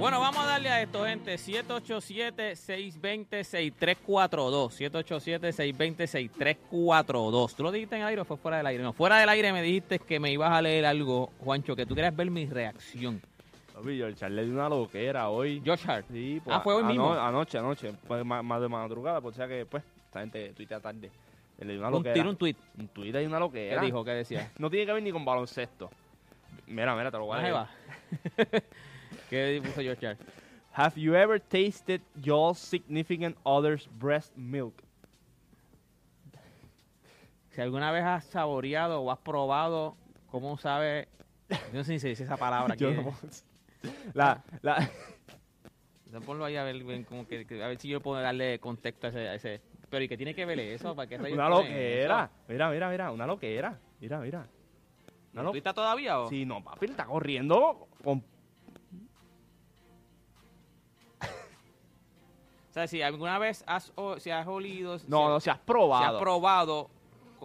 Bueno, vamos a darle a esto, gente. 787-620-6342. 787-620-6342. ¿Tú lo dijiste en el aire o fue fuera del aire? No, fuera del aire me dijiste que me ibas a leer algo, Juancho, que tú querías ver mi reacción. Papi, George Hart le dio una loquera hoy. Josh Hart. Sí, pues, Ah, fue hoy mismo. Anoche, anoche. Pues, más, de madrugada, pues o sea que, pues, esta gente tuitea tarde. Le dio una Un loquera. tiro, un tweet. Un tuit y una ¿Qué loquera. dijo? ¿Qué decía? No tiene que ver ni con baloncesto. Mira, mira, te lo voy a Ahí leer. ¿Qué puso Josh Hart? Have you ever tasted your significant other's breast milk? Si alguna vez has saboreado o has probado, ¿cómo sabe? No sé si se dice esa palabra aquí. Yo no- la, la, Ponlo ahí a ver, como que, a ver si yo puedo darle contexto a ese, a ese- Pero ¿y qué tiene que ver eso? ¿Para qué una loquera. eso? Mira, mira, mira, una loquera. Mira, mira. Una ¿Tú lo- estás todavía o? Sí, no, papi, está corriendo con O sea, si alguna vez has, o, si has olido, si, No, no, se has si probado. has probado,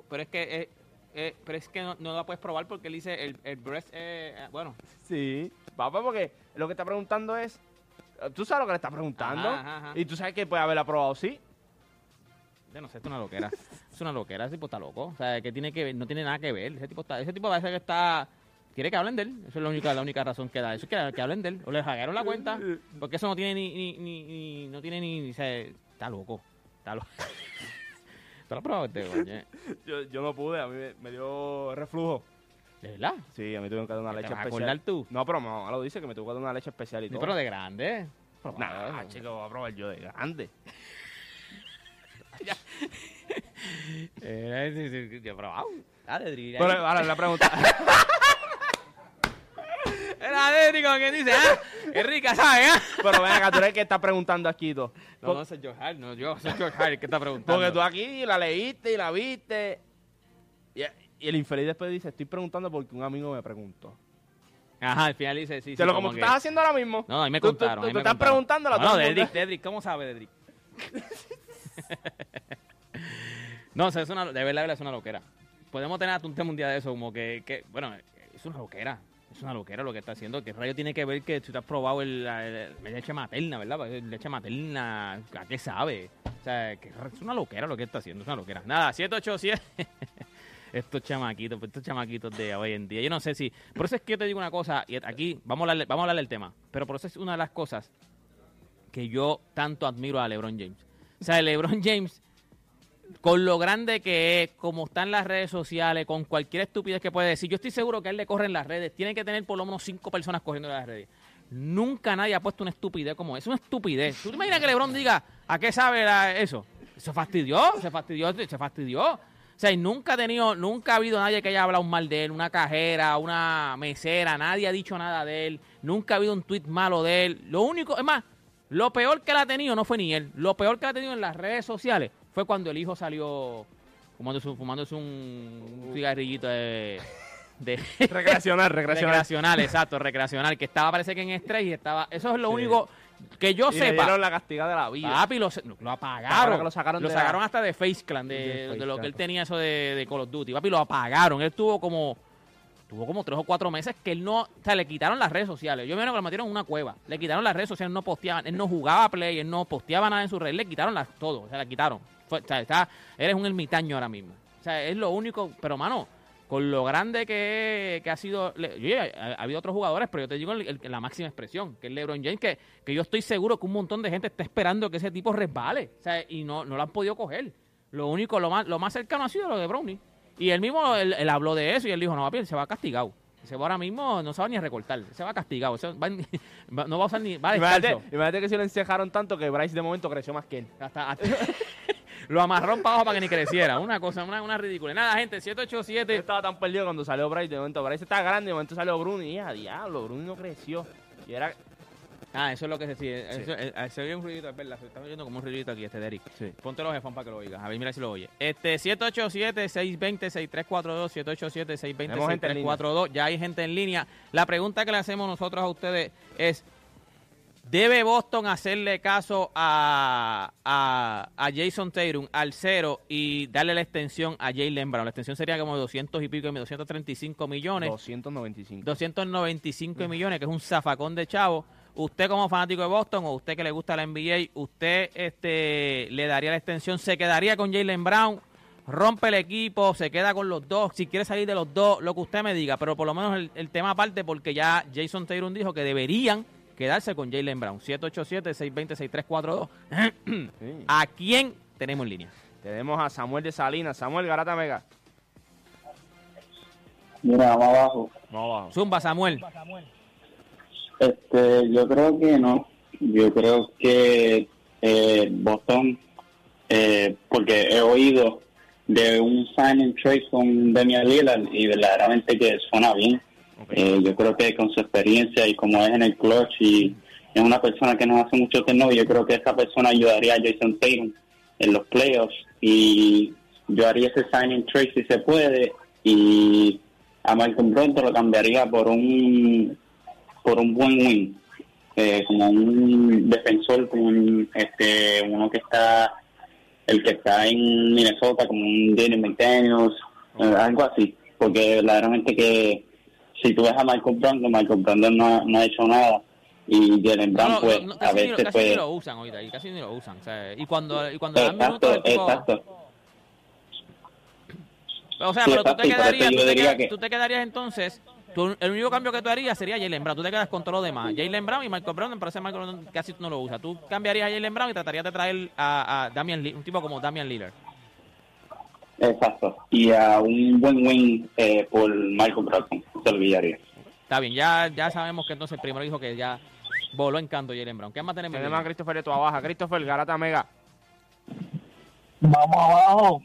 pero es que, eh, eh, pero es que no, no la puedes probar porque él dice el, el breast, eh, eh, bueno, Sí, papá, porque lo que está preguntando es. Tú sabes lo que le está preguntando. Ajá, ajá, ajá. Y tú sabes que puede haberla probado, sí. yo no sé, esto es una loquera. es una loquera, ese tipo está loco. O sea, que tiene que ver, no tiene nada que ver. Ese tipo está, ese tipo parece que está, quiere que hablen de él. Eso es la única, la única razón que da. Eso es que, que hablen de él. O le hackearon la cuenta. Porque eso no tiene ni, ni, ni, ni- no tiene ni, o sea, está loco. Está loco. ¿Tú lo has probado este, coño? Yo, yo no pude, a mí me, me dio reflujo. ¿De verdad? Sí, a mí tuve que dar una ¿Te leche especial. acordar tú? No, pero mamá lo dice que me tuvo que dar una leche especial y todo. pero de grande. Nah, chico, voy a probar yo de grande. Yo he probado. Dri. Pero ahora la pregunta. Quien dice, ah, es rica, ¿sabes? ah? pero ven acá, tú eres el que está preguntando aquí todo. No, no, soy George Hart, no, yo soy George Hart el que está preguntando. Porque tú aquí la leíste y la viste. Y, y el infeliz después dice, estoy preguntando porque un amigo me preguntó. Ajá, al final dice, sí, sí. Te lo como tú que- estás haciendo ahora mismo. No, a mí me Tú- tú- contaron. Tú, tú me estás contaron. preguntándolo a No. Dedrick, Dedrick, ¿cómo sabe Dedrick? no, o sea, es una, de verdad, de verdad, es una loquera. Podemos tener hasta un tema un día de eso, como que, que, bueno, es una loquera. Es una loquera lo que está haciendo. ¿Qué rayo tiene que ver que tú te has probado el, leche materna, verdad? Porque Leche materna, ¿a qué sabe? O sea, es una loquera lo que está haciendo, es una loquera. Nada, 787. estos chamaquitos, pues, estos chamaquitos de hoy en día. Yo no sé si. Por eso es que yo te digo una cosa, y aquí vamos a hablarle, vamos a hablarle del tema. Pero por eso es una de las cosas que yo tanto admiro a LeBron James. O sea, LeBron James, con lo grande que es, como está en las redes sociales, con cualquier estupidez que puede decir, yo estoy seguro que a él le corren las redes. Tiene que tener por lo menos cinco personas corriendo las redes. Nunca nadie ha puesto una estupidez como esa. Es una estupidez. ¿Tú te imaginas que LeBron diga, ¿a qué sabe la- eso? Se fastidió, se fastidió, se fastidió. O sea, y nunca ha tenido, nunca ha habido nadie que haya hablado mal de él, una cajera, una mesera, nadie ha dicho nada de él, nunca ha habido un tweet malo de él. Lo único, es más, lo peor que ha tenido no fue ni él, lo peor que él ha tenido en las redes sociales fue cuando el hijo salió fumándose, un- fumándose un cigarrillito de, de Recreacional, recreacional. recreacional, exacto, recreacional, que estaba parece que en estrés y estaba, eso es lo Sí. único que yo Y sepa. la castiga de la vida. Papi, lo, lo apagaron. lo sacaron Lo sacaron la- hasta de Face Clan, de, De lo que él tenía eso de, de Call of Duty. Papi, lo apagaron. Él tuvo como tuvo como tres o cuatro meses que él no, o sea, le quitaron las redes sociales. Yo me acuerdo que lo metieron en una cueva. Le quitaron las redes sociales, no posteaban. Él no jugaba Play, él no posteaba nada en su red. Le quitaron las, todo, o sea, le quitaron. Está, eres un ermitaño ahora mismo. O sea, es lo único, pero mano, con lo grande que, que ha sido. yo- ha, ha habido otros jugadores, pero yo te digo el- el- la máxima expresión, que es LeBron James, que, que yo estoy seguro que un montón de gente está esperando que ese tipo resbale. O sea, y no, no lo han podido coger. Lo único, lo más, lo más cercano ha sido lo de Brownie. Y él mismo, él, él habló de eso y él dijo, no, papi, él se va castigado. Se va ahora mismo, no se va ni a recortar, se va castigado. se va- va- no va a usar ni... Va a imagínate que si lo encejaron tanto que Bryce de momento creció más que él. Hasta- hasta- lo amarró para abajo para que ni creciera. Una cosa, una, una ridícula. Nada, gente, Yo 787. estaba tan perdido cuando salió Bryce. De momento Bryce está grande, de momento salió Bruno y a diablo, Bruno no creció. Y era. Ah, eso es lo que se sigue. Eh, eh, se oye un ruidito, es verdad. Se está oyendo como un ruidito aquí, este Derek. Sí. Ponte los headphones para que lo oigas. A ver, mira si lo oye. Este, 787-620-6342. 787-620-6342. Tenemos gente en línea. Ya hay gente en línea. La pregunta que le hacemos nosotros a ustedes es: ¿Debe Boston hacerle caso a, a, a Jason Tatum al cero y darle la extensión a Jalen Brown? La extensión sería como 200 y pico, 235 millones. 295. 295 millones, que es un zafacón de chavo. Usted como fanático de Boston o usted que le gusta la NBA, usted este le daría la extensión, se quedaría con Jalen Brown, rompe el equipo, se queda con los dos, si quiere salir de los dos, lo que usted me diga, pero por lo menos el, el tema aparte porque ya Jason Taylor dijo que deberían quedarse con Jalen Brown. 787-620-6342. Sí. ¿A quién tenemos en línea? Tenemos a Samuel de Salinas. Samuel Garata Mega. Mira, vamos abajo. Abajo. Zumba, Samuel. Este, yo creo que no. Yo creo que eh, Boston, eh, porque he oído de un sign and trade con Damian Lillard y verdaderamente que suena bien. Eh, yo creo que con su experiencia y como es en el clutch y es una persona que nos hace mucho turno, yo creo que esa persona ayudaría a Jason Tatum en los playoffs. Y yo haría ese sign and trade si se puede y a Malcolm Bronto lo cambiaría por un por un buen win eh, como un defensor como un, este uno que está el que está en Minnesota como un Danny McDaniels eh, algo así. Porque verdaderamente que si tú ves a Michael Brandon Michael Brandon no, ha- no ha hecho nada y Jalen Brown No, no, pues no, a veces casi ni pues lo usan ahorita, y casi ni lo usan. o sea, y cuando, y cuando dan exacto minutos, el tipo- exacto O sea, Sí, pero tú exacto, te, por eso quedarías, tú, te que- tú te quedarías entonces, tú- el único cambio que tú harías sería Jalen Brown. Tú te quedas con todo lo demás. Jalen Brown y Michael Brown, me parece Michael Brown casi no lo usa. Tú cambiarías a Jalen Brown y tratarías de traer a, a Damian un tipo como Damian Lillard. Exacto y a un buen win eh, por Michael Brandon se olvidaría Está bien, ya, ya sabemos que entonces el primero dijo que ya voló en canto Jalen Brown. ¿Qué más tenemos? Tenemos a Christopher de tu baja. Christopher Garata Mega. Vamos abajo.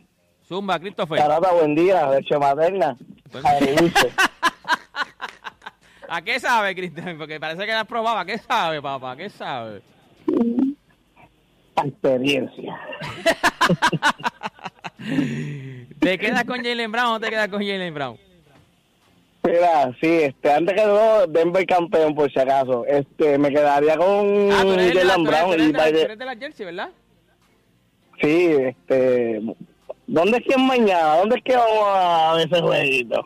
Zumba, Christopher. Carata, buen día, leche materna. Agridulce. ¿A qué sabe, Christopher? Porque parece que la probaba. ¿A qué sabe, papá? ¿A qué sabe? Experiencia. ¿Te quedas con Jalen Brown o te quedas con Jalen Brown? Mira, sí, este, antes que todo, Denver campeón, por si acaso. Este, me quedaría con Ah, tú Jalen tú tú Brown eres y de la- tú eres de la Jersey, ¿verdad? Sí, este, ¿dónde es que es mañana? ¿Dónde es que vamos a ver ese jueguito?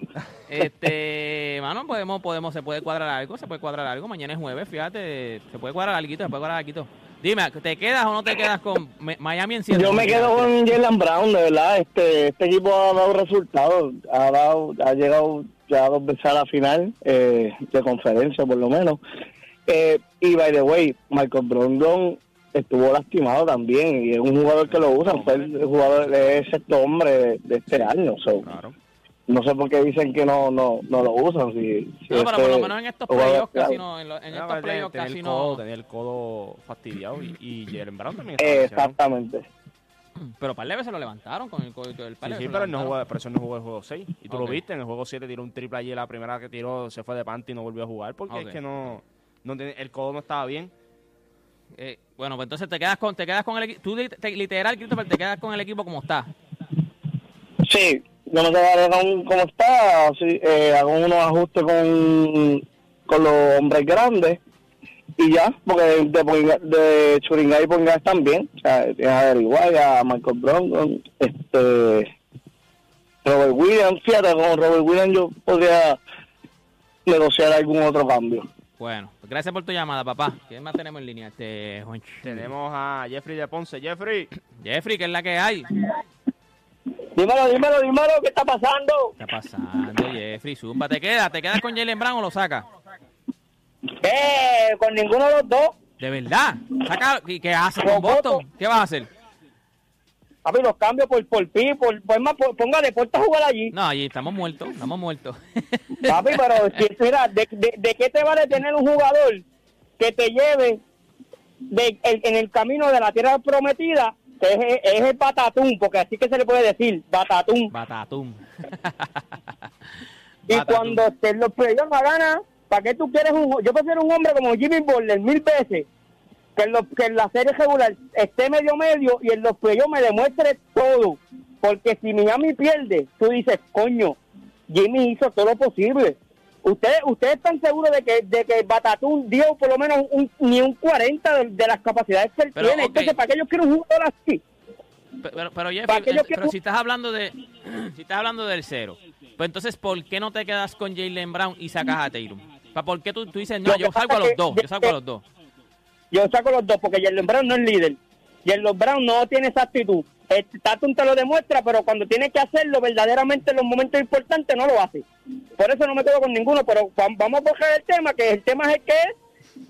Este, mano, podemos, podemos, se puede cuadrar algo, se puede cuadrar algo. Mañana es jueves, fíjate, se puede cuadrar algo, se puede cuadrar algo. Dime, ¿te quedas o no te quedas con Mi- Miami en? Yo me quedo con Jalen Brown, de verdad. Este, este equipo ha dado resultados, ha dado, ha llegado ya dos veces a la final eh, de conferencia, por lo menos. Eh, y by the way, Michael Brondon estuvo lastimado también y es un jugador que lo usan, fue el jugador es sexto hombre de, de este año. so, Claro. No sé por qué dicen que no no no lo usan. Si, si No, pero por este lo menos en estos playoffs casi no, en, lo- en Ya, estos tenía- playoffs casi el codo, no. Tenía el codo fastidiado y, y Jalen Brown también estaba Eh, exactamente. Pero par de veces lo levantaron con el codo y todo el par de Sí, sí, pero él no jugó, por eso no jugó el juego 6. Y tú lo viste, en el juego 7 tiró un triple allí, la primera que tiró se fue de panty y no volvió a jugar porque Ok. es que no, no tiene- el codo no estaba bien. Eh, bueno, pues entonces te quedas con, te quedas con el equipo. Tú te- literal, Christopher, te quedas con el equipo como está. Sí, yo me quedaré con como está, así, eh, hago unos ajustes con, con los hombres grandes y ya, porque de, de, Poinga- de Churingay y Pongas también, o sea, tienes a Michael Brown, este, Robert Williams, fíjate, con Robert Williams yo podría negociar algún otro cambio. Bueno, pues gracias por tu llamada, papá. ¿Quién más tenemos en línea? Este. Tenemos a Jeffrey de Ponce. Jeffrey, Jeffrey, ¿qué es la que hay? Dímelo, dímelo, dímelo, ¿qué está pasando? ¿Qué está pasando, Jeffrey? Zumba, ¿te quedas? ¿Te quedas con Jalen Brown o lo sacas? Eh, con ninguno de los dos. ¿De verdad? ¿Saca? ¿Y qué haces con Boston? voto. ¿Qué vas a hacer? Papi, los cambio por por pi, por, por más, por- ponga deporte a jugar allí. No, allí estamos muertos, estamos muertos. Papi, pero si- mira, de, de, de qué te vale tener un jugador que te lleve de, el- en el camino de la tierra prometida, es, es el batatún, porque así que se le puede decir, batatún. Batatum. Y cuando te los playoffs no gana, ¿para qué tú quieres un Yo prefiero un hombre como Jimmy Butler mil veces que en, los- que en la serie regular esté medio medio y en los playoffs me demuestre todo. Porque si Miami pierde, tú dices, coño, Jimmy hizo todo lo posible. ¿Ustedes, ustedes están seguros de que, de que Batatún dio por lo menos un, ni un 40 de, de las capacidades que él Pero, tiene? Entonces, ¿para qué yo quiero un jugador así? Pero, pero Jeffrey, ¿Para qué yo eh, quiero- pero si estás hablando de si estás hablando del cero, pues entonces ¿por qué no te quedas con Jalen Brown y sacas a Tatum? ¿Por qué tú, tú dices, no, yo salgo a los dos, yo salgo a los dos? Yo saco los dos porque Jalen Brown no es líder. Jalen Brown no tiene esa actitud. El Tatum te lo demuestra, pero cuando tiene que hacerlo verdaderamente en los momentos importantes no lo hace. Por eso no me quedo con ninguno, pero va- vamos a coger el tema, que el tema es el que es.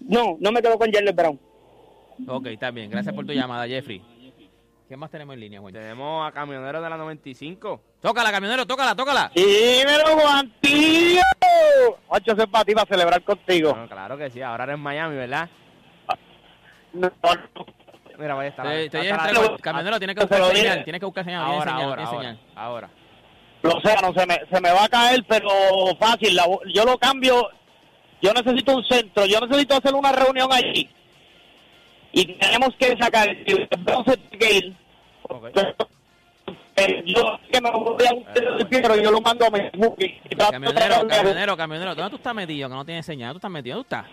No, no me quedo con Jalen Brown. Ok, está bien, gracias por tu llamada, Jeffrey. ¿Qué más tenemos en línea, Juan? Tenemos a Camionero de la 95. Tócala, camionero, tócala, tócala. Dímelo, Juantillo. Ocho es para ti, para celebrar contigo. Bueno, claro que sí, ahora eres en Miami, ¿verdad? Mira, vaya a estar. Te- te la- entre- camionero, tiene que buscar dije. señal, tiene que buscar señal, Ahora, señal, ahora, señal. ahora. Lo sé, no se me, se me va a caer, pero fácil. la- yo lo cambio. Yo necesito un centro. Yo necesito hacer una reunión allí. Y tenemos que sacar. Entonces, que ir. Eh, yo que me voy a un pero yo lo mando a mi Camionero, camionero, camionero, ¿dónde tú estás metido? Que no tienes señal, ¿dónde tú estás metido? ¿Dónde estás?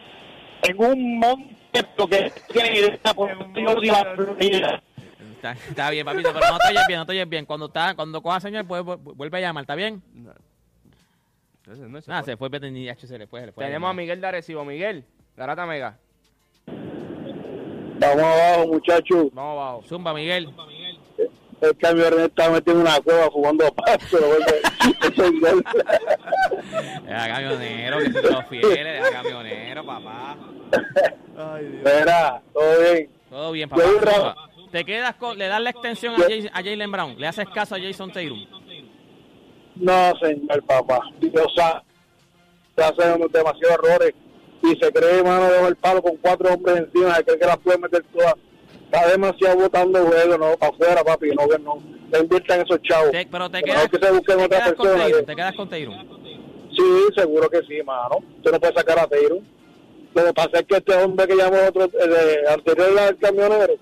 En un monte porque tiene idea por de Florida. Está, está bien, papito, pero no te oyes bien, no te oyes bien. Cuando está, cuando coja señal, pues, vu- vuelve a llamar, ¿está bien? Entonces, no se Nada, puede. se fue, H, se le fue, se le fue. Tenemos a Miguel de Arecibo. Miguel, Garata Mega. Vamos abajo, muchachos. Vamos abajo. Zumba, Miguel. El cambio está metido en una cueva jugando pasto. Era camionero, que se los fieles, era camionero, papá. Verá, todo bien. Todo bien, papá. Zumba. Te quedas con, le das la extensión a, Jalen Brown, le haces caso a Jason Tatum. No, señor papá. Dios sabe. Se hacen demasiados errores. Y se cree, mano, de el palo con cuatro hombres encima. Se cree que las puede meter todas. Está demasiado botando juego, no, para afuera, papi. No, que no. No inviertan esos chavos. Te- pero te quedas, que se busquen te otra quedas con persona. Tatum, que- te quedas con Tatum. Sí, seguro que sí, mano. Tú no puedes sacar a Teiro. Lo que pasa es que este hombre que llamó otro, el anterior al camionero,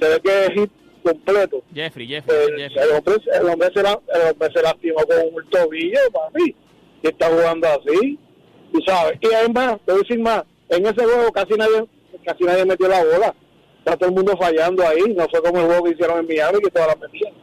se ve que es hit completo. Jeffrey, Jeffrey, El, Jeffrey. el hombre, el, hombre se la- el hombre se lastimó con un tobillo, papi. Y está jugando así, tú sabes. Y además, te voy a decir más, en ese juego casi nadie casi nadie metió la bola. Está todo el mundo fallando ahí. No fue como el juego que hicieron en Miami, que todas las metían.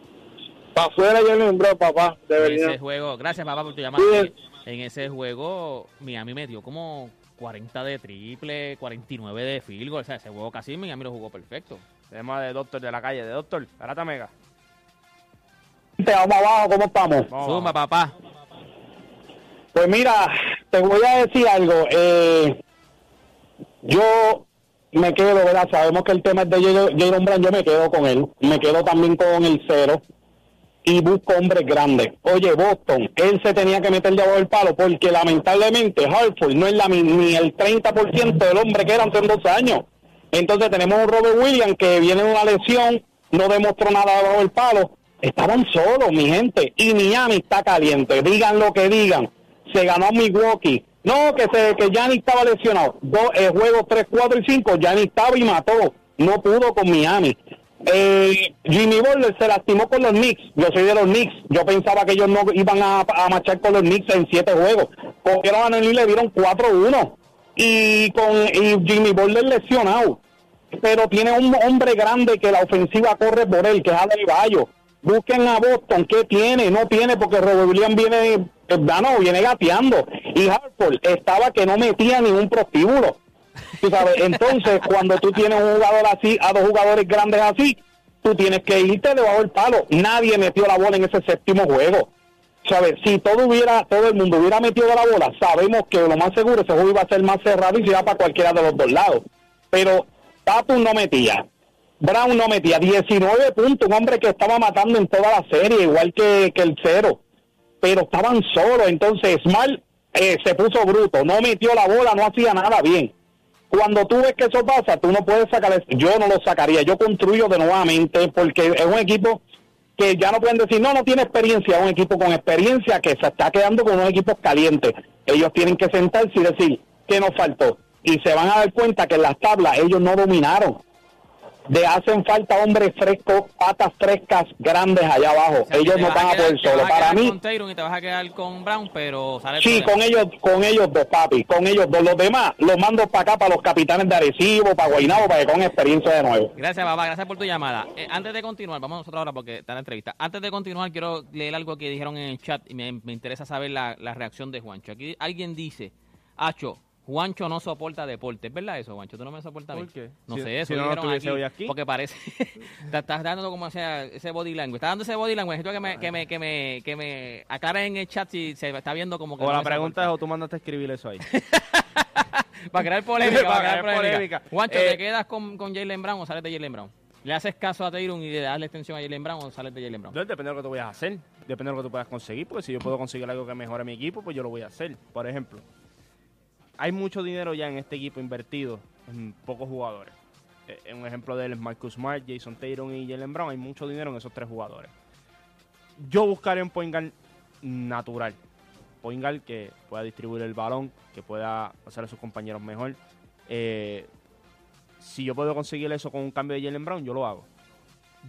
Para afuera ya le nombró, papá, de verdad. ese juego, gracias papá por tu llamada. Sí. En ese juego, Miami metió como 40 de triple, 49 de field goal. O sea, ese juego casi Miami lo jugó perfecto. Tenemos de Doctor de la calle. De Doctor, Garata Mega. Vamos abajo, ¿cómo estamos? Vamos abajo. papá. Pues mira, te voy a decir algo. Eh, yo me quedo, ¿verdad? Sabemos que el tema es de Jalen Brown, yo me quedo con él. Me quedo también con el cero. Y busco hombres grandes. Oye, Boston, él se tenía que meter debajo del palo porque lamentablemente Hartford no es la, ni el 30% del hombre que era hace dos años. Entonces tenemos un Robert Williams que viene de una lesión, no demostró nada debajo del palo. Estaban solos, mi gente. Y Miami está caliente. Digan lo que digan. Se ganó Milwaukee. No, que se que Giannis estaba lesionado. Dos eh, juegos 3, 4 y 5. Giannis estaba y mató. No pudo con Miami. Eh, Jimmy Butler se lastimó con los Knicks. Yo soy de los Knicks. Yo pensaba que ellos no iban a, a marchar con los Knicks en siete juegos. Cogieron a y le dieron 4-1. Y con Jimmy Butler lesionado pero tiene un hombre grande que la ofensiva corre por él, que es Adebayo. Busquen a Boston, ¿qué tiene? No tiene porque Robert Williams viene, eh, no, viene gateando. Y Hartford estaba que no metía ningún prostíbulo. Tú sabes, entonces cuando tú tienes un jugador así, a dos jugadores grandes así, tú tienes que irte debajo del palo. Nadie metió la bola en ese séptimo juego. ¿Sabes? Si todo hubiera, todo el mundo hubiera metido la bola, sabemos que lo más seguro ese juego iba a ser más cerrado y se iba para cualquiera de los dos lados. Pero Tatum no metía. Brown no metía 19 puntos, un hombre que estaba matando en toda la serie, igual que, que el cero, pero estaban solos, entonces Smart eh, se puso bruto, no metió la bola, no hacía nada bien. Cuando tú ves que eso pasa, tú no puedes sacar, yo no lo sacaría, yo construyo de nuevamente porque es un equipo que ya no pueden decir, no, no tiene experiencia, un equipo con experiencia que se está quedando con unos equipos calientes. Ellos tienen que sentarse y decir, ¿qué nos faltó? Y se van a dar cuenta que en las tablas ellos no dominaron. De hacen falta hombres frescos, patas frescas, grandes allá abajo. O sea, ellos no van a quedar- poder solo. Para mí, con Tatum y te vas a quedar con Brown, pero sale Sí, con ellos, con ellos dos, papi, con ellos dos. Los demás los mando para acá, para los capitanes de Arecibo, para Guaynabo, para que con experiencia de nuevo. Gracias, papá. Gracias por tu llamada. Eh, antes de continuar, vamos nosotros ahora porque está la entrevista. Antes de continuar, quiero leer algo que dijeron en el chat y me, me interesa saber la, la reacción de Juancho. Aquí alguien dice, Acho, Juancho no soporta deporte. ¿Es verdad eso, Juancho? ¿Tú no me soportas? ¿Por qué? No Si- sé, eso si no, estuviese hoy aquí. Porque parece... te estás dando como ese, ese body language. Estás dando ese body language. Necesito que me, que me, que me, que me aclaren en el chat si se está viendo como que... O no la pregunta es, o tú mandaste a escribir eso ahí. Para crear polémica, para, Para crear polémica. polémica. Juancho, Eh, ¿te quedas con, con Jalen Brown o sales de Jalen Brown? ¿Le haces caso a Taylor y le das la extensión a Jalen Brown o sales de Jalen Brown? Depende de lo que tú vayas a hacer. Depende de lo que tú puedas conseguir. Porque si yo puedo conseguir algo que mejore mi equipo, pues yo lo voy a hacer. Por ejemplo, hay mucho dinero ya en este equipo invertido en pocos jugadores. Eh, un ejemplo de él es Marcus Smart, Jason Taylor y Jalen Brown. Hay mucho dinero en esos tres jugadores. Yo buscaría un point guard natural. Point guard que pueda distribuir el balón, que pueda hacer a sus compañeros mejor. Eh, si yo puedo conseguir eso con un cambio de Jalen Brown, yo lo hago.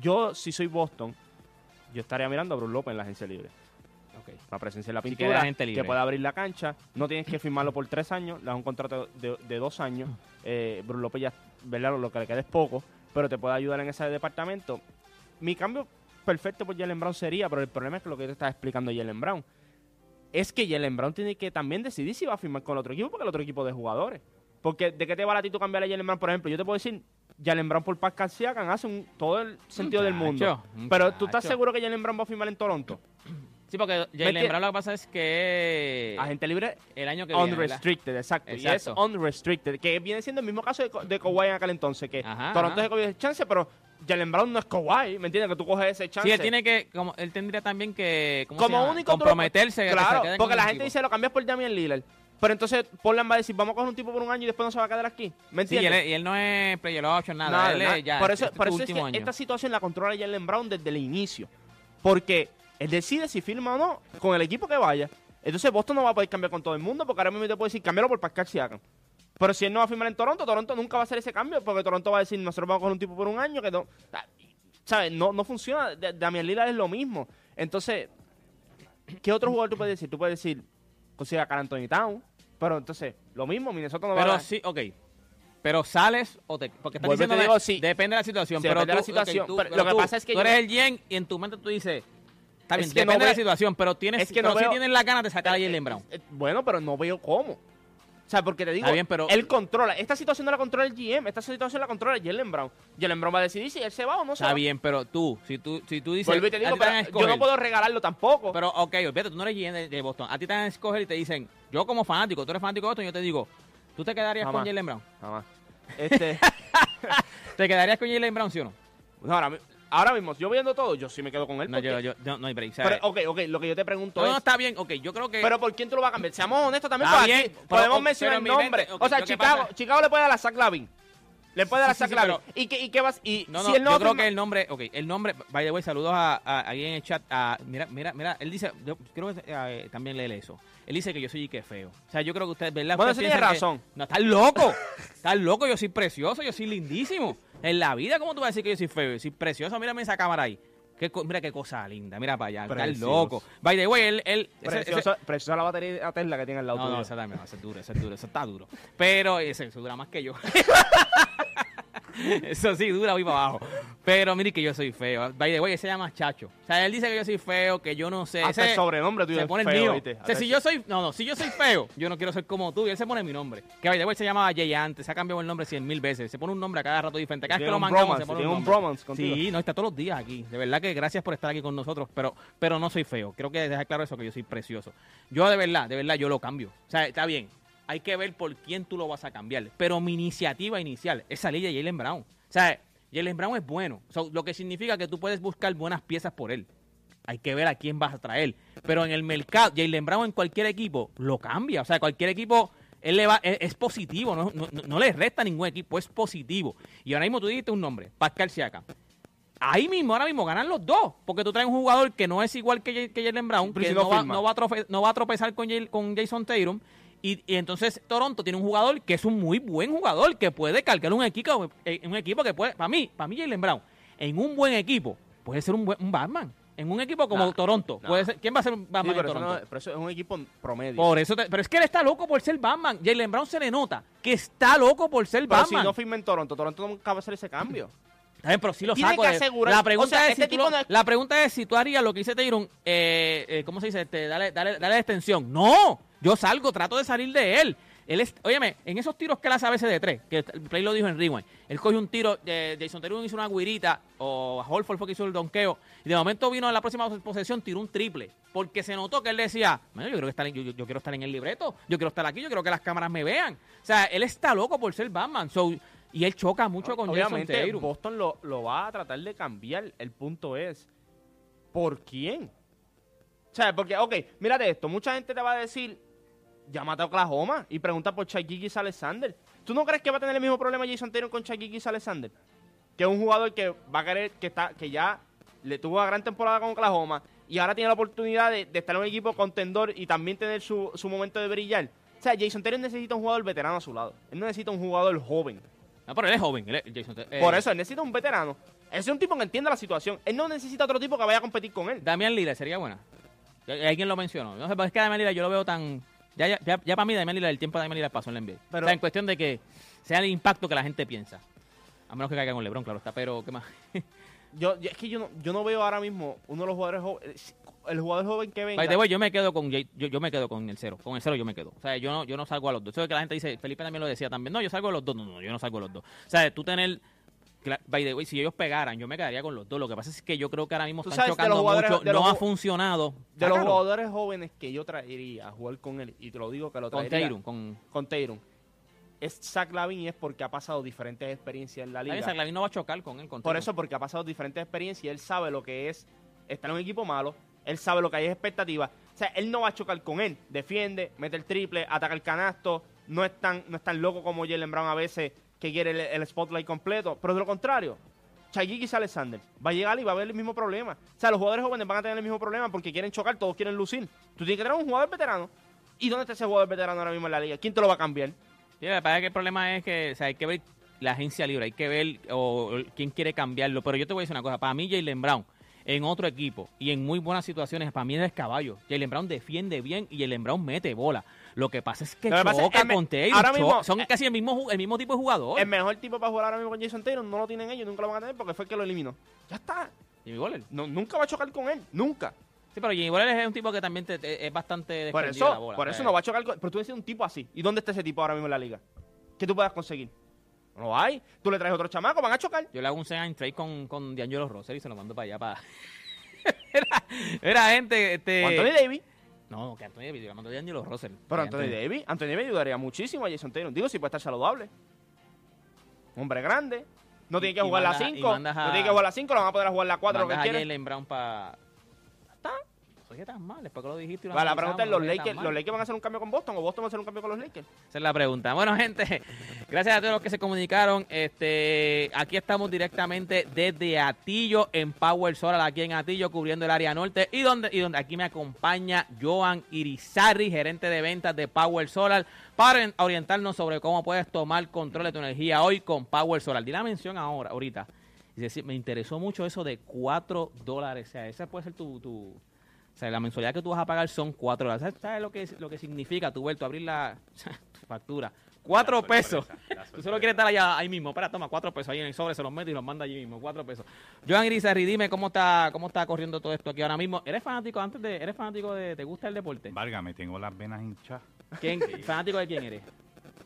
Yo, si soy Boston, yo estaría mirando a Bruce López en la agencia libre. Una presencia en la Si pintura, queda agente libre. que pueda abrir la cancha. No tienes que firmarlo por tres años, le das un contrato de, de dos años. Eh, Bruce López ya, ¿verdad? Lo que le queda es poco, pero te puede ayudar en ese departamento. Mi cambio perfecto por Jalen Brown sería, pero el problema es que lo que te está explicando Jalen Brown es que Jalen Brown tiene que también decidir si va a firmar con el otro equipo, porque el otro equipo de jugadores. Porque ¿de qué te vale a ti tú cambiar a Jalen Brown? Por ejemplo, yo te puedo decir, Jalen Brown por Pascal Siakam hace un- todo el sentido del mundo. Muchacho, Pero ¿tú estás seguro que Jalen Brown va a firmar en Toronto? Sí, porque Jalen? Brown lo que pasa es que Agente libre el año que viene, ¿verdad? unrestricted, exacto. Y es Exacto. unrestricted, que viene siendo el mismo caso de, de Kawhi en aquel entonces, que Ajá, Toronto se cogió ese chance, pero Jalen Brown no es Kawhi, ¿me entiendes? Que tú coges ese chance. Sí, él tiene que, como, él tendría también que, ¿cómo se como único pro- comprometerse. Claro, porque la gente dice lo cambias por Damian Lillard. Pero entonces Portland va a decir, vamos a coger un tipo por un año y después no se va a quedar aquí. ¿Me Sí, y entiendes? él, y él no es player option, nada. Nada, él nada. es ya, por eso, este por es eso es que último año. esta situación la controla Jalen Brown desde el inicio. Porque él decide si firma o no con el equipo que vaya. Entonces Boston no va a poder cambiar con todo el mundo porque ahora mismo te puede decir cambiarlo por Pascal Siakam. Pero si él no va a firmar en Toronto, Toronto nunca va a hacer ese cambio porque Toronto va a decir nosotros vamos a coger un tipo por un año que no... ¿Sabes? No, no funciona. Da- Damian Lillard es lo mismo. Entonces, ¿qué otro jugador tú puedes decir? Tú puedes decir, consiga a Carl Anthony Town. Pero entonces, lo mismo, Minnesota no va a... Pero sí, ok. Pero sales o te. Porque estás y te diciendo. digo, sí. Depende de la situación. Sí, pero depende de la situación, ok, tú- pero pero lo que tú- pasa es que Tú yo- eres el Yen y en tu mente tú dices. Está bien, Es que no depende de la situación, pero tienes. es que pero no sí veo- tienes las ganas de sacar a Jalen Brown. Eh, Bueno, pero no veo cómo. O sea, porque te digo, Está bien, pero- él controla. Esta situación no la controla el GM, esta situación la controla Jalen Brown. Jalen Brown va a decidir si él se va o no se Está va. bien, pero tú, si tú, si tú dices. Y te digo, pero yo no puedo regalarlo tampoco. Pero, ok, olvídate, tú no eres GM de, de Boston. A ti te van a escoger y te dicen, yo como fanático, tú eres fanático de Boston, yo te digo, ¿tú te quedarías Jamás. con Jalen Brown? Jamás. Este, ¿Te quedarías con Jalen Brown, sí o no? no, ahora, ahora mismo, yo viendo todo, yo sí me quedo con él. No, porque- yo, yo, no, no hay break. pero, ok, ok, lo que yo te pregunto no, no, es, está bien, ok, yo creo que... pero ¿por quién tú lo vas a cambiar? Seamos honestos también, bien, pero- podemos o- mencionar mi nombres. mente, ok, o sea, Chicago, pasa- Chicago le puede dar a Zach Lavin. Le puede dar a Sí, Zach sí, Lavin. pero- ¿Y, qué, ¿Y qué vas? Y No, si no, él no yo creo que el nombre, ok, el nombre, by the way, saludos a, a- ahí en el chat, a, mira, mira, mira, él dice, yo creo que eh, también lee eso, él dice que yo soy que feo, o sea, yo creo que usted, ¿verdad? Bueno, Ustedes sí tiene piensan que- razón. no, estás loco, estás loco, yo soy precioso, yo soy lindísimo, en la vida, ¿cómo tú vas a decir que yo soy feo? Yo soy precioso, mírame esa cámara ahí, Qué mira qué cosa linda, mira para allá, Precioso. loco, by the way, él, él ese- Preciosa, la batería Tesla que tiene al lado no, tuyo. no, esa también, ese es duro, ese es duro, eso está duro. Pero ese, eso dura más que yo. eso sí, dura muy para abajo. Pero mire que yo soy feo. By the way, ese se llama Chacho. O sea, él dice que yo soy feo, que yo no sé. Hasta Ese- el sobrenombre tuyo se pone el feo, mío. ¿viste? O sea, si el- yo soy, no, no, si yo soy feo, yo no quiero ser como tú. Y él se pone mi nombre. Que by the way se llamaba Jay antes, se ha cambiado el nombre cien mil veces. Se pone un nombre a cada rato diferente. Cada vez que lo mangamos se pone un un nombre. bromance contigo. Sí, no, está todos los días aquí. De verdad que gracias por estar aquí con nosotros, pero, pero no soy feo. Creo que dejar claro eso, que yo soy precioso. Yo de verdad, de verdad, yo lo cambio. O sea, está bien. Hay que ver por quién tú lo vas a cambiar. Pero mi iniciativa inicial es salir de Jalen Brown. O sea, Jalen Brown es bueno. Lo que significa que tú puedes buscar buenas piezas por él. Hay que ver a quién vas a traer. Pero en el mercado, Jalen Brown en cualquier equipo lo cambia. O sea, cualquier equipo, él le va, es, es positivo, no, no- no le resta a ningún equipo, es positivo. Y ahora mismo tú dijiste un nombre, Pascal Siakam. Ahí mismo, ahora mismo ganan los dos, porque tú traes un jugador que no es igual que, J- que Jalen Brown, que no va, no va a trofe- no va a tropezar con, con Jason Tatum. Y, y entonces Toronto tiene un jugador que es un muy buen jugador, que puede cargar un equipo, eh, un equipo que puede, para mí, para mí Jalen Brown, en un buen equipo, puede ser un, buen, un Batman. En un equipo como Nah, Toronto, nah. puede ser, ¿quién va a ser Sí, Batman en pero, eso Toronto? no- pero eso es un equipo promedio. Por eso, te- pero es que él está loco por ser Batman. Jalen Brown se le nota que está loco por ser pero si Batman. no firma en Toronto, Toronto nunca va a hacer ese cambio. Pero sí lo saco que de- asegurar- La pregunta, o sea, es este si tú tipo lo- no es- la pregunta es si tú harías lo que dice Tyron, eh, eh, ¿cómo se dice? Este, dale, dale, dale extensión. No, yo salgo, trato de salir de él. Él es, óyeme, en esos tiros que él hace a veces de tres, que el Play lo dijo en Rewind, él cogió un tiro, eh, Jason Tatum hizo una guirita, o Holford fue que hizo el donqueo, y de momento vino a la próxima posesión, tiró un triple, porque se notó que él decía, "Bueno, yo, creo que estar en- yo, yo- yo quiero estar en el libreto, yo quiero estar aquí, yo quiero que las cámaras me vean. O sea, él está loco por ser Batman, so, y él choca mucho con Jason Obviamente, Tatum. Boston lo, lo va a tratar de cambiar. El punto es, ¿por quién? O sea, porque, ok, mírate esto. Mucha gente te va a decir, llámate a Oklahoma y pregunta por Chaikikis Alexander. ¿Tú no crees que va a tener el mismo problema Jason Tatum con Chaikikis Alexander? Que es un jugador que va a querer, que está que ya le tuvo una gran temporada con Oklahoma y ahora tiene la oportunidad de, de estar en un equipo contendor y también tener su, su momento de brillar. O sea, Jason Tatum necesita un jugador veterano a su lado. Él no necesita un jugador joven. No, pero él es joven, él es- Jason Tatum. eh, Por eso, él necesita un veterano. Ese es un tipo que entienda la situación. Él no necesita otro tipo que vaya a competir con él. Damián Lillard sería buena. Alguien lo mencionó. No sé, pero es que Damián Lillard yo lo veo tan... Ya, ya, ya, ya para mí Damián Lillard, el tiempo de Damián Lillard pasó en la NBA. Pero- o sea, en cuestión de que sea el impacto que la gente piensa. A menos que caiga con LeBron, claro está. Pero, ¿qué más? Yo, yo- es que yo no, yo no veo ahora mismo uno de los jugadores jóvenes. El jugador joven que venga. By the way, yo me quedo con yo, yo me quedo con el cero. Con el cero yo me quedo. O sea, yo no, yo no salgo a los dos. Eso es que la gente dice, Felipe también lo decía también. No, yo salgo a los dos. No, no, yo no salgo a los dos. O sea, tú tener... By the way, si ellos pegaran, yo me quedaría con los dos. Lo que pasa es que yo creo que ahora mismo están sabes, chocando mucho. los No ha funcionado. de los jugadores jóvenes que yo traería a jugar con él, y te lo digo que lo Con traería Tatum, con... con Tatum, es Zach Lavin y es porque ha pasado diferentes experiencias en la liga. Zach Lavin no va a chocar con él. Con Por eso, porque ha pasado diferentes experiencias y él sabe lo que es estar en un equipo malo, él sabe lo que hay es expectativa. O sea, él no va a chocar con él. Defiende, mete el triple, ataca el canasto, no es tan, no es tan loco como Jalen Brown a veces que quiere el, spotlight completo. Pero de lo contrario, Chaikikis Alexander va a llegar y va a haber el mismo problema. O sea, los jugadores jóvenes van a tener el mismo problema porque quieren chocar, todos quieren lucir. Tú tienes que tener un jugador veterano. ¿Y dónde está ese jugador veterano ahora mismo en la liga? ¿Quién te lo va a cambiar? Sí, pasa es que el problema es que o sea, hay que ver la agencia libre, hay que ver o, o quién quiere cambiarlo. Pero yo te voy a decir una cosa, para mí Jalen Brown en otro equipo y en muy buenas situaciones, para mí es caballo. Jalen Brown defiende bien y Jalen Brown mete bola. Lo que pasa es que pasa es que con Tatum, ahora mismo- son casi el mismo, el mismo tipo de jugador. El mejor tipo para jugar ahora mismo con Jason Tatum no lo tienen ellos, nunca lo van a tener porque fue el que lo eliminó. Ya está. Jimmy Butler. No, nunca va a chocar con él, nunca. Sí, pero Jimmy Butler es un tipo que también te- te- es bastante Por de la eso, bola. por eso no va a chocar con... Pero tú decís un tipo así. ¿Y dónde está ese tipo ahora mismo en la liga? ¿Qué tú puedas conseguir? No hay. Tú le traes otro chamaco, van a chocar. Yo le hago un sign trade con, con D'Angelo Russell y se lo mando para allá para... era, era gente... Este... Anthony Davis. No, que Anthony Davis, yo le mando a D'Angelo Russell. Pero Y Anthony Davis, Anthony Davis ayudaría muchísimo a Jason Tatum. Digo, si puede estar saludable. Hombre grande. No tiene que jugar la mandas- y 5. mandas a- No tiene que jugar la 5, lo van a poder jugar la 4 lo que. Jalen Brown para... Soy tan mal, después que lo dijiste y lo Vale, la pregunta es, ¿los Lakers. ¿los Lakers van a hacer un cambio con Boston o Boston va a hacer un cambio con los Lakers? Esa es la pregunta. Bueno, gente, gracias a todos los que se comunicaron. Este, aquí estamos directamente desde Atillo en Power Solar, aquí en Atillo, cubriendo el área norte. Y donde, y donde aquí me acompaña Joan Irizarri, gerente de ventas de Power Solar, para en- orientarnos sobre cómo puedes tomar control de tu energía hoy con Power Solar. Di la mención ahora, ahorita. Dice, me interesó mucho eso de 4 dólares. O sea, esa puede ser tu, tu, o sea, la mensualidad que tú vas a pagar son 4 dólares. ¿Sabes, sabes lo, que, es- lo que significa tú ver, tú abrir la tu factura? 4 pesos. Tú solo quieres estar allá ahí mismo. Espera, toma 4 pesos ahí en el sobre, se los mete y los manda allí mismo. 4 pesos. Joan Irizarry, dime cómo está, cómo está corriendo todo esto aquí ahora mismo. ¿Eres fanático antes de, eres fanático de, te gusta el deporte? Válgame, tengo las venas hinchadas. ¿Quién, fanático de quién eres?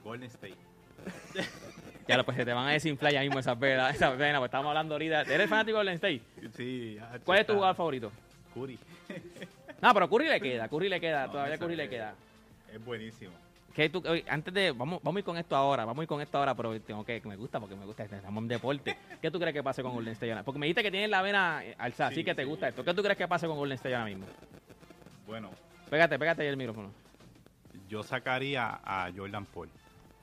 Golden State. Ya lo pues se te van a desinflar ya mismo esas venas, esas venas, pues estamos hablando ahorita. ¿Eres fanático del State? Sí. ya, ¿Cuál es tu jugador favorito? Curry. No, pero Curry le queda, Curry le queda, No, todavía Curry le queda. Es buenísimo. ¿qué tú, antes de, vamos, vamos a ir con esto ahora, vamos a ir con esto ahora, pero tengo que, que me gusta porque me gusta, estamos en deporte. ¿Qué tú crees que pase con Golden State? Porque me dijiste que tienes la vena eh, alzada, así Sí, que te sí. gusta esto. ¿Qué tú crees que pase con Golden State ahora mismo? Bueno, Pégate, pégate ahí el micrófono. yo sacaría a Jordan Paul.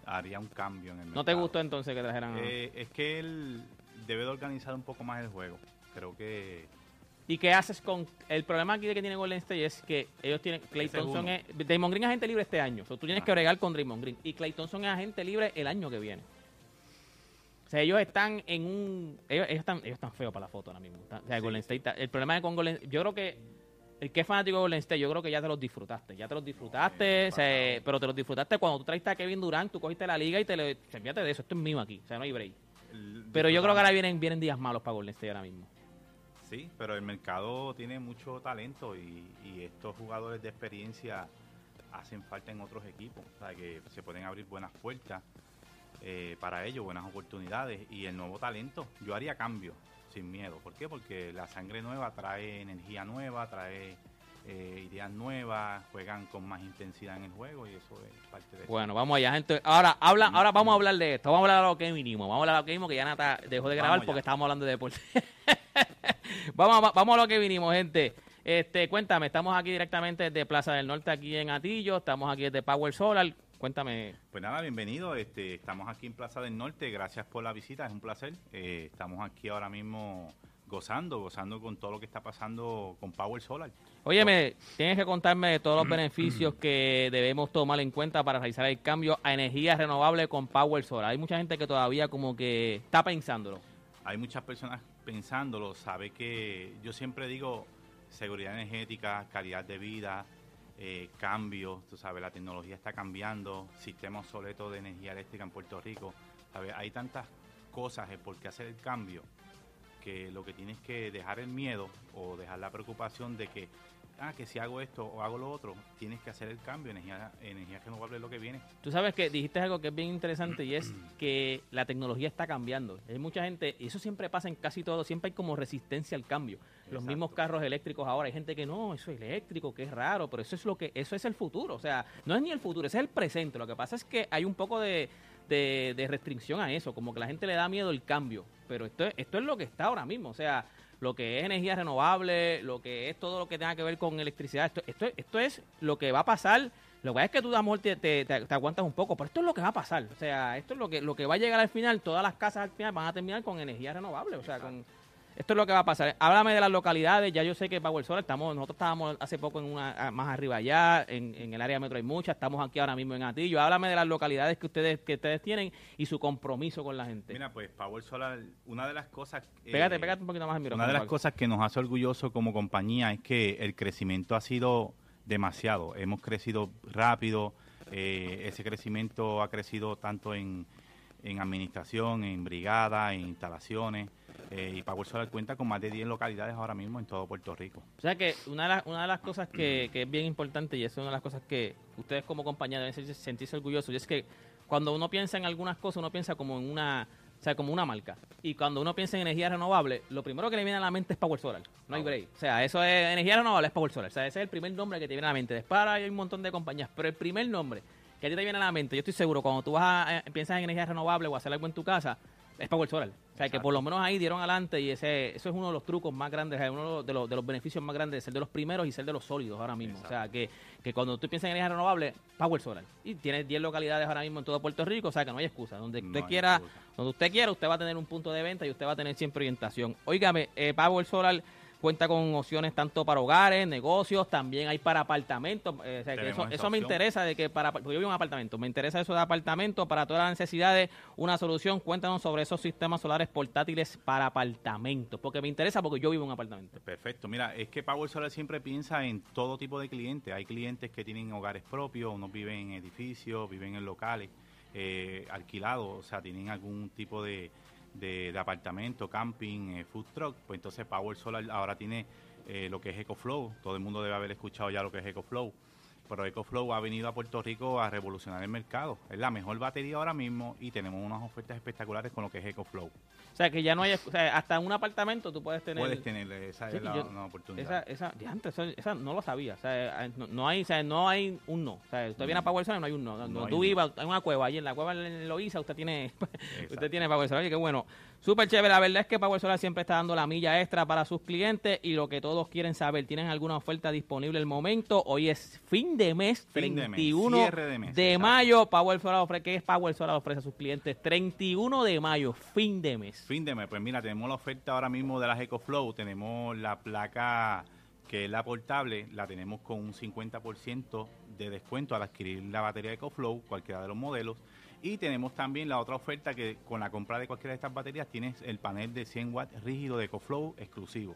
Haría un cambio en el ¿No te mercado. gustó entonces que trajeran a- Eh, es que él debe de organizar un poco más el juego. Creo que ¿Y qué haces con...? El problema aquí que tiene Golden State es que ellos tienen... Clay Ese Thompson es... Draymond Green es agente libre este año. O sea, tú tienes que Ajá. bregar con Draymond Green. Y Clay Thompson es agente libre el año que viene. O sea, ellos están en un... Ellos, ellos están, ellos están feos para la foto ahora mismo. O sea, Sí, Golden. State... está- el problema es con Golden... Yo creo que... El que es fanático de Golden State, yo creo que ya te los disfrutaste. Ya te los disfrutaste, o sea, pero te los disfrutaste cuando tú traiste a Kevin Durant, tú cogiste la liga y te le... Olvídate de eso, esto es mío aquí. O sea, no hay break. el- Pero yo creo que ahora vienen, vienen días malos para Golden State ahora mismo. Sí, pero el mercado tiene mucho talento y, y estos jugadores de experiencia hacen falta en otros equipos. O sea, que se pueden abrir buenas puertas eh, para ellos, buenas oportunidades. Y el nuevo talento, yo haría cambio sin miedo. ¿Por qué? Porque la sangre nueva trae energía nueva, trae eh, ideas nuevas, juegan con más intensidad en el juego y eso es parte de eso. Bueno, vamos allá, gente. Ahora, habla, ahora vamos a hablar de esto. Vamos a hablar de lo que vinimos. Vamos a hablar de lo que vinimos, que ya Nata dejó de grabar Vamos allá. porque estábamos hablando de deporte. vamos, a, vamos a lo que vinimos, gente. Este, cuéntame, estamos aquí directamente desde Plaza del Norte, aquí en Atillo. Estamos aquí desde Power Solar. Cuéntame. Pues nada, bienvenido. Este, estamos aquí en Plaza del Norte. Gracias por la visita, es un placer. Eh, estamos aquí ahora mismo gozando, gozando con todo lo que está pasando con Power Solar. Óyeme, tienes que contarme de todos los beneficios que debemos tomar en cuenta para realizar el cambio a energía renovable con Power Solar. Hay mucha gente que todavía como que está pensándolo. Hay muchas personas pensándolo. Sabe que yo siempre digo seguridad energética, calidad de vida, eh, cambios. Tú sabes, la tecnología está cambiando, sistema obsoleto de energía eléctrica en Puerto Rico. ¿sabes? Hay tantas cosas eh, por qué hacer el cambio que lo que tienes que dejar el miedo o dejar la preocupación de que, ah, que si hago esto o hago lo otro, tienes que hacer el cambio. Energía, energía renovable es lo que viene. Tú sabes que dijiste algo que es bien interesante y es que la tecnología está cambiando. Hay mucha gente, y eso siempre pasa en casi todo, siempre hay como resistencia al cambio. Los Exacto. mismos carros eléctricos ahora, hay gente que no, eso es eléctrico, que es raro, pero eso es lo que, eso es el futuro. O sea, no es ni el futuro, ese es el presente. Lo que pasa es que hay un poco de, de, de restricción a eso, como que la gente le da miedo el cambio. Pero esto es, esto es lo que está ahora mismo. O sea, lo que es energía renovable, lo que es todo lo que tenga que ver con electricidad, esto, esto, esto es lo que va a pasar. Lo que es que tú a lo te aguantas un poco, pero esto es lo que va a pasar. O sea, esto es lo que, lo que va a llegar al final. Todas las casas al final van a terminar con energía renovable. O sea, con, esto es lo que va a pasar. Háblame de las localidades. Ya yo sé que Power Solar, estamos, nosotros estábamos hace poco en una ah, más arriba allá, en, en el área metro hay muchas, estamos aquí ahora mismo en Atillo. Háblame de las localidades que ustedes que ustedes tienen y su compromiso con la gente. Mira, pues Power Solar, una de las cosas... eh, pégate, pégate un poquito más micrófono. Una de las Pablo. cosas que nos hace orgulloso como compañía es que el crecimiento ha sido demasiado. Hemos crecido rápido. eh, ese crecimiento ha crecido tanto en, en administración, en brigada, en instalaciones. Eh, y Power Solar cuenta con más de 10 localidades ahora mismo en todo Puerto Rico. O sea que una de las, una de las cosas que, que es bien importante y es una de las cosas que ustedes como compañía deben sentirse, sentirse orgullosos y es que cuando uno piensa en algunas cosas uno piensa como en una o sea como una marca. Y cuando uno piensa en energía renovable lo primero que le viene a la mente es Power Solar. No hay break. O sea eso es energía renovable es Power Solar. O sea ese es el primer nombre que te viene a la mente. Después ahora hay un montón de compañías pero el primer nombre que a ti te viene a la mente yo estoy seguro cuando tú vas a, eh, piensas en energía renovable o hacer algo en tu casa es Power Solar. O sea, que por lo menos ahí dieron adelante y ese eso es uno de los trucos más grandes, es uno de los, de los beneficios más grandes de ser de los primeros y ser de los sólidos ahora mismo. O sea, que, que cuando tú piensas en energía renovable, Power Solar. Y tienes 10 localidades ahora mismo en todo Puerto Rico, o sea, que no hay excusa. Donde No usted quiera, excusa. donde usted quiera, usted va a tener un punto de venta y usted va a tener siempre orientación. Óigame, eh, Power Solar cuenta con opciones tanto para hogares, negocios, también hay para apartamentos. eh, o sea, que eso, eso me interesa de que para porque yo vivo en un apartamento, me interesa eso de apartamento para todas las necesidades, una solución. Cuéntanos sobre esos sistemas solares portátiles para apartamentos, porque me interesa porque yo vivo en un apartamento. Perfecto. Mira, es que Power Solar siempre piensa en todo tipo de clientes. Hay clientes que tienen hogares propios, unos viven en edificios, viven en locales eh, alquilados, o sea, tienen algún tipo de, de, de apartamento, camping, eh, food truck. Pues entonces Power Solar ahora tiene eh, lo que es EcoFlow. Todo el mundo debe haber escuchado ya lo que es EcoFlow. Pero EcoFlow ha venido a Puerto Rico a revolucionar el mercado. Es la mejor batería ahora mismo y tenemos unas ofertas espectaculares con lo que es EcoFlow. O sea, que ya no hay, o sea, hasta en un apartamento tú puedes tener... Puedes tener, esa Sí, es la, yo- una oportunidad. Esa, esa, diantre, eso- esa no lo sabía. O sea, no, no hay, o sea, no hay un no. O sea, usted viene a Power y no hay un no. Cuando tú ibas a una cueva, allí en la cueva en Loíza, usted tiene, usted tiene Power. Oye, qué bueno. Súper chévere. La verdad es que Power Solar siempre está dando la milla extra para sus clientes y lo que todos quieren saber, ¿tienen alguna oferta disponible el momento? Hoy es fin de mes, Fin de mes, 31 cierre de mes, exacto. mayo. Power Solar ofrece, ¿qué es Power Solar ofrece a sus clientes? 31 de mayo, fin de mes. Fin de mes, pues mira, tenemos la oferta ahora mismo de las EcoFlow, tenemos la placa que es la portable, la tenemos con un 50% de descuento al adquirir la batería EcoFlow, cualquiera de los modelos, y tenemos también la otra oferta que con la compra de cualquiera de estas baterías tienes el panel de 100 watts rígido de EcoFlow exclusivo.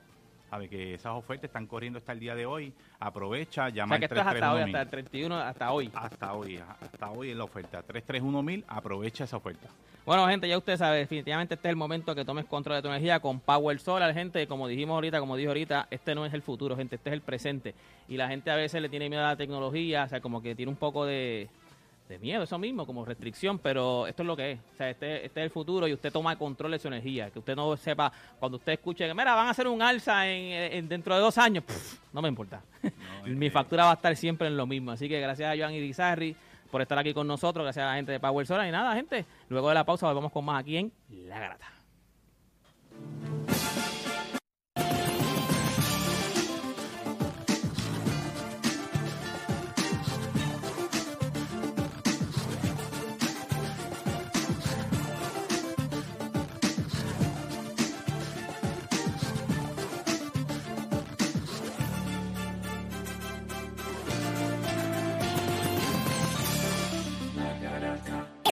Sabe que esas ofertas están corriendo hasta el día de hoy, aprovecha, O llama sea, que esto es hasta hoy, 331 hasta el 31, hasta hoy. hasta hoy, hasta hoy en la oferta, 331 aprovecha esa oferta. Bueno, gente, ya usted sabe, definitivamente este es el momento que tomes control de tu energía con Power Solar, gente. Como dijimos ahorita, como dijo ahorita, este no es el futuro, gente, este es el presente. Y la gente a veces le tiene miedo a la tecnología, o sea, como que tiene un poco de, de miedo, eso mismo, como restricción, pero esto es lo que es. O sea, este, este es el futuro y usted toma control de su energía. Que usted no sepa, cuando usted escuche que, mira, van a hacer un alza en, en- dentro de dos años, pff, no me importa. Mi factura va a estar siempre en lo mismo. Así que gracias a Joan Irizarry por estar aquí con nosotros, gracias a la gente de Power Solar. Y nada, gente, luego de la pausa volvemos con más aquí en La Garata.